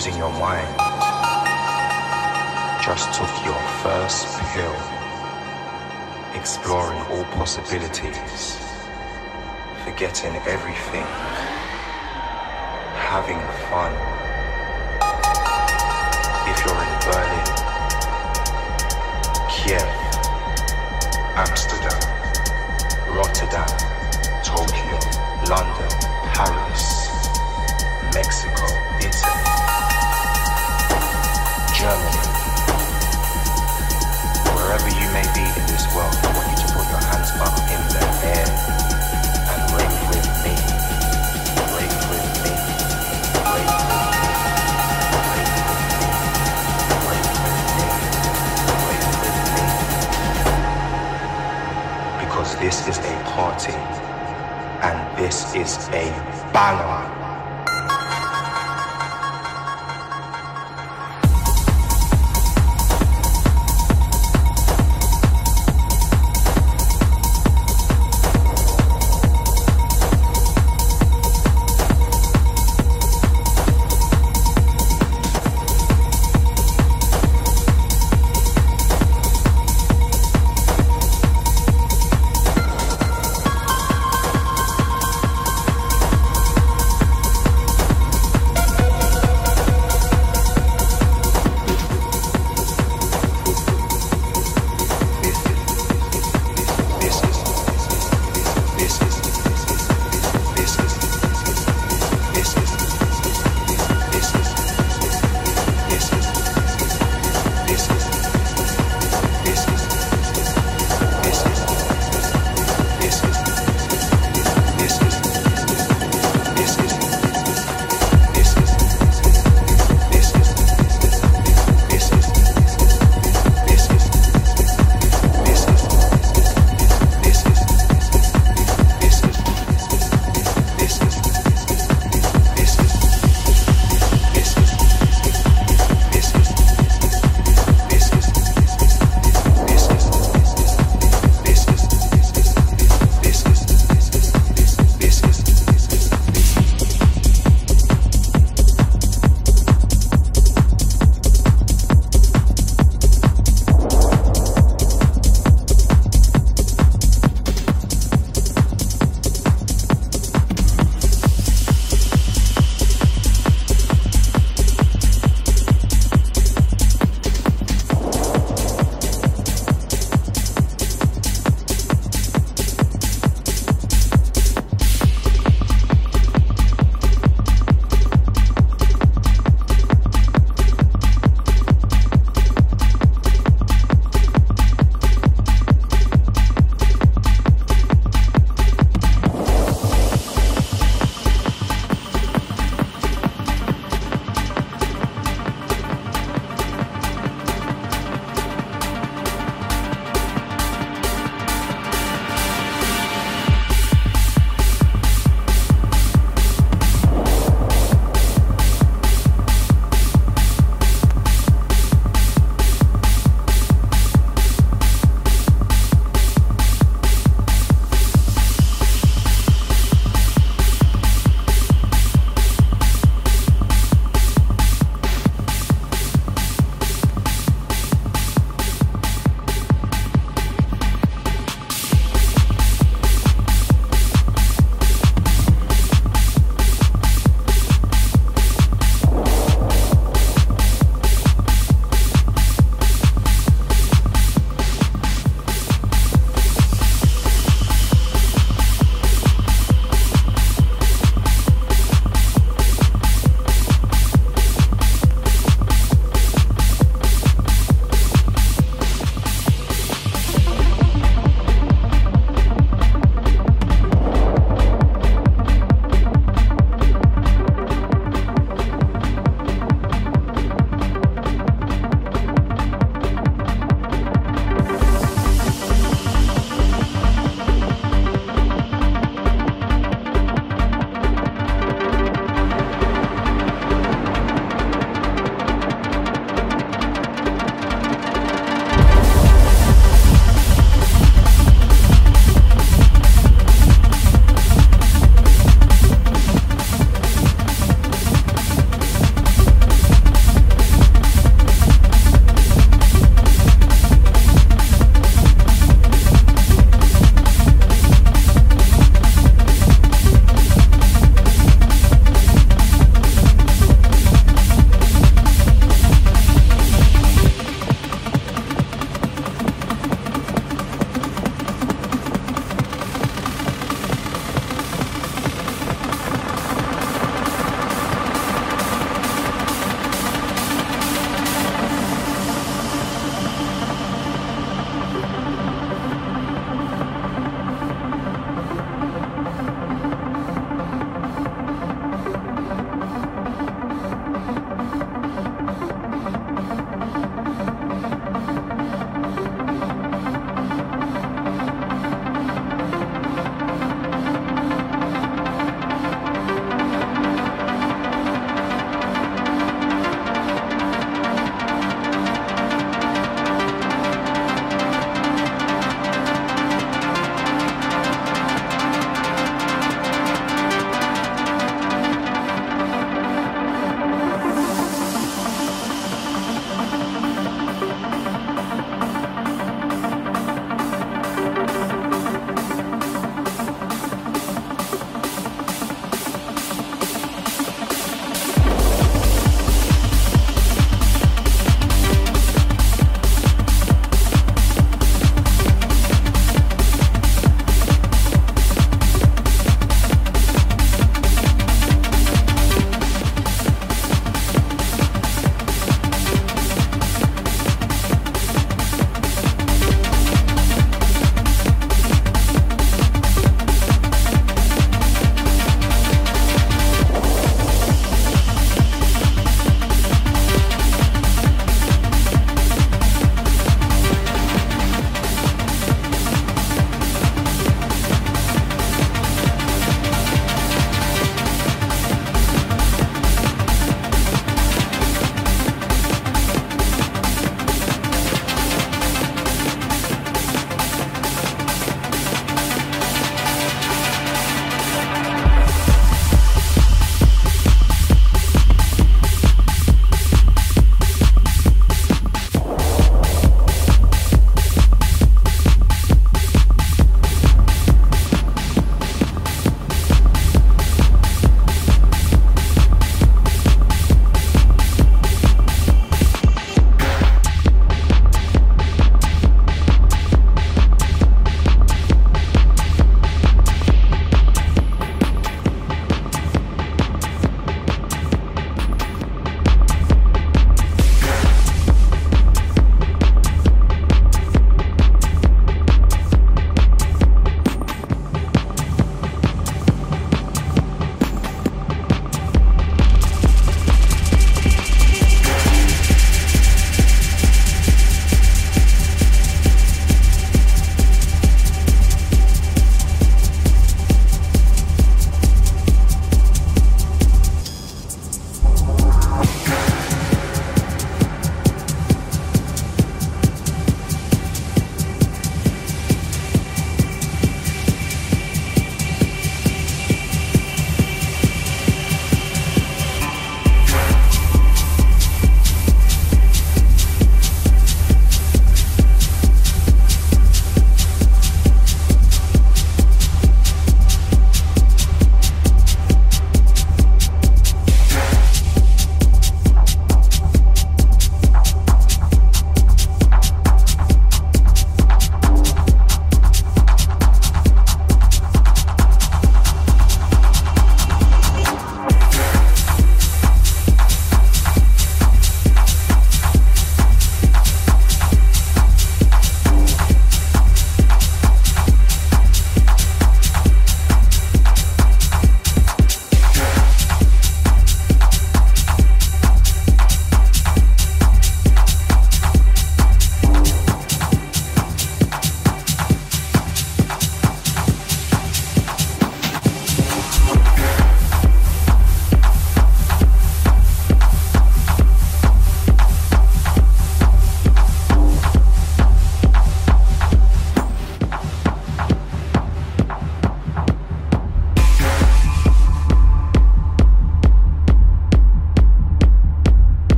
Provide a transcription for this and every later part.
Using your mind. Just took your first pill, exploring all possibilities, forgetting everything, having fun. If you're in Berlin, Kiev, Amsterdam, Rotterdam, Tokyo, London, Paris, Mexico, determined. Wherever you may be in this world, I want you to put your hands up in the air and ring with me. Ring with me. Ring with me. This is a party, and this is a banger.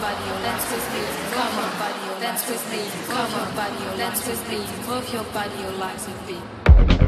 Body, dance with me, come on, body, dance with me, come on, body, dance with me, move your body, your dance with me.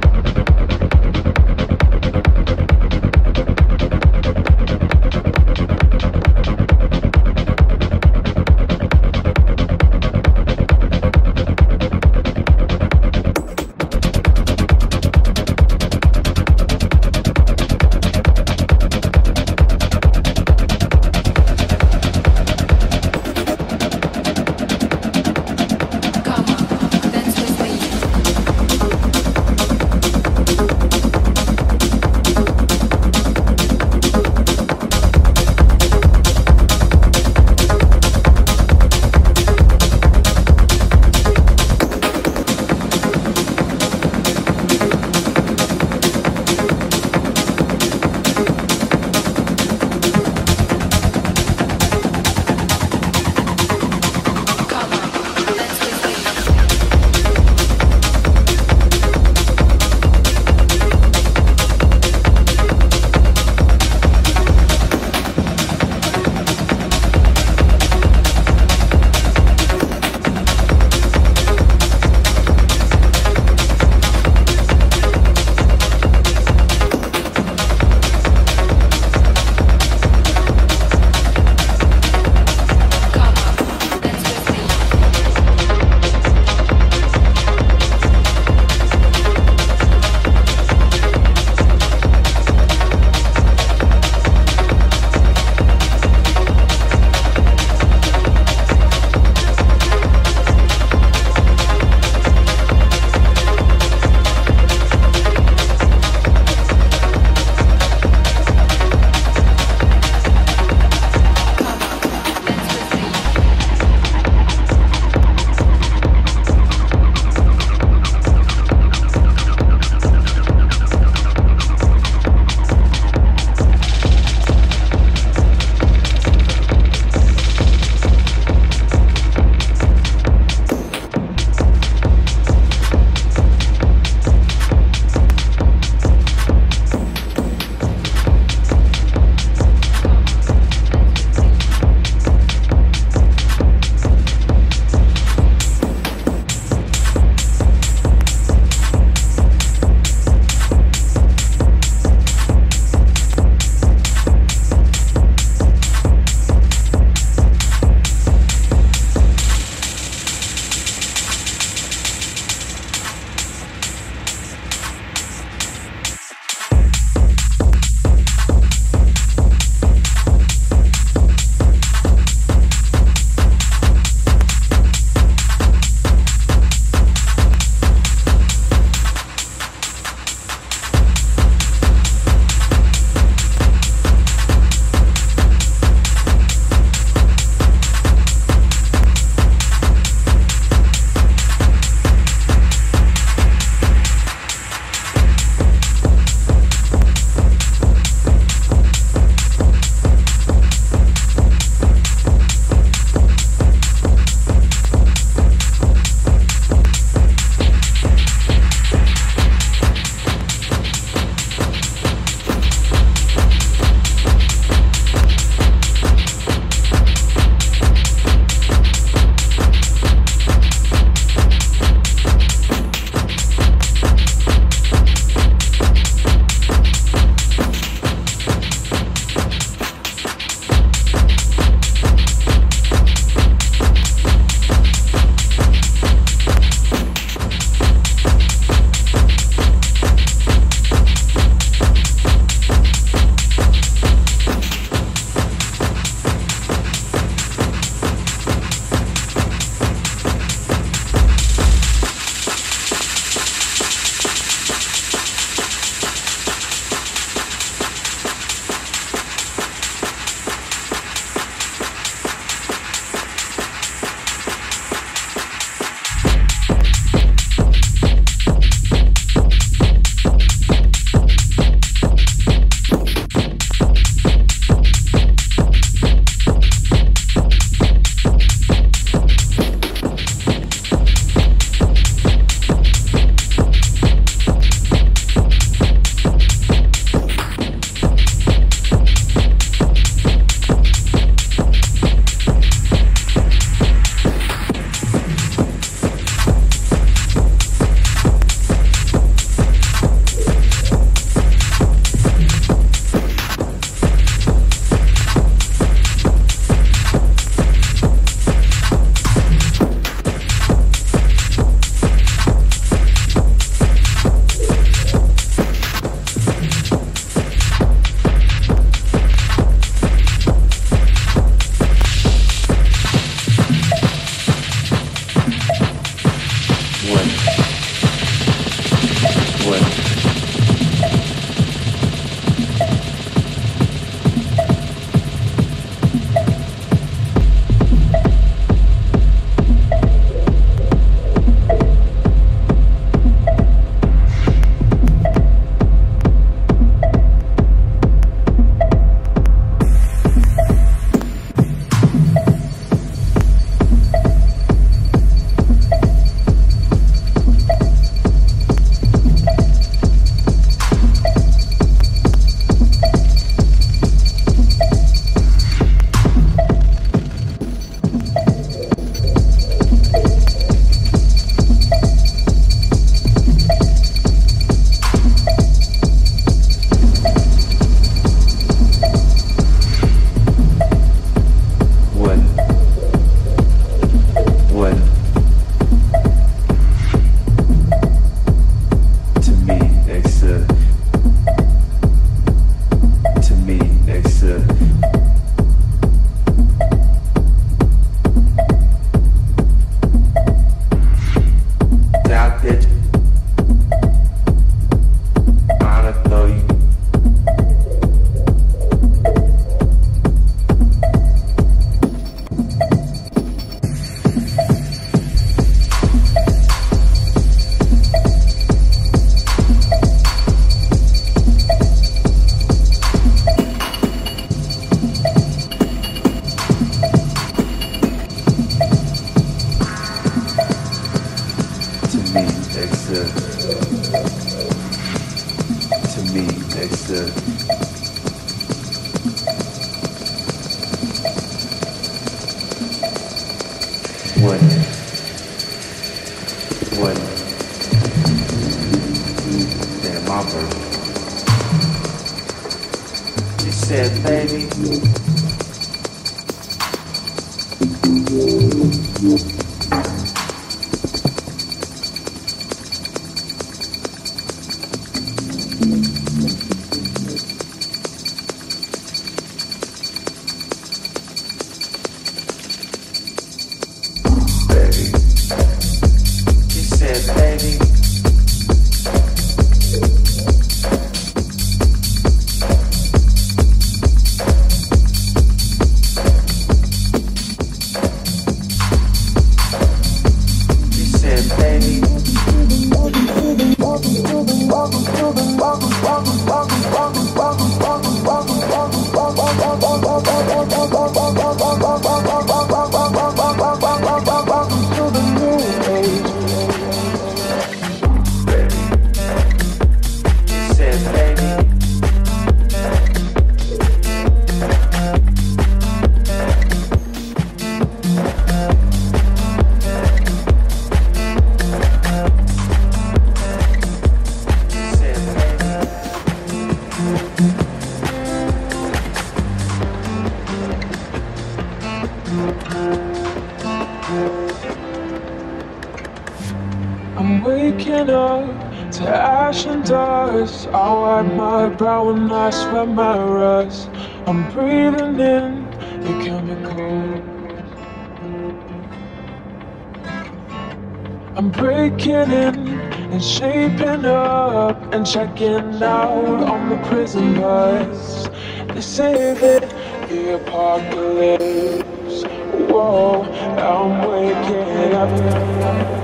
And checking out on the prison bus. They say that the apocalypse. Whoa, I'm waking up.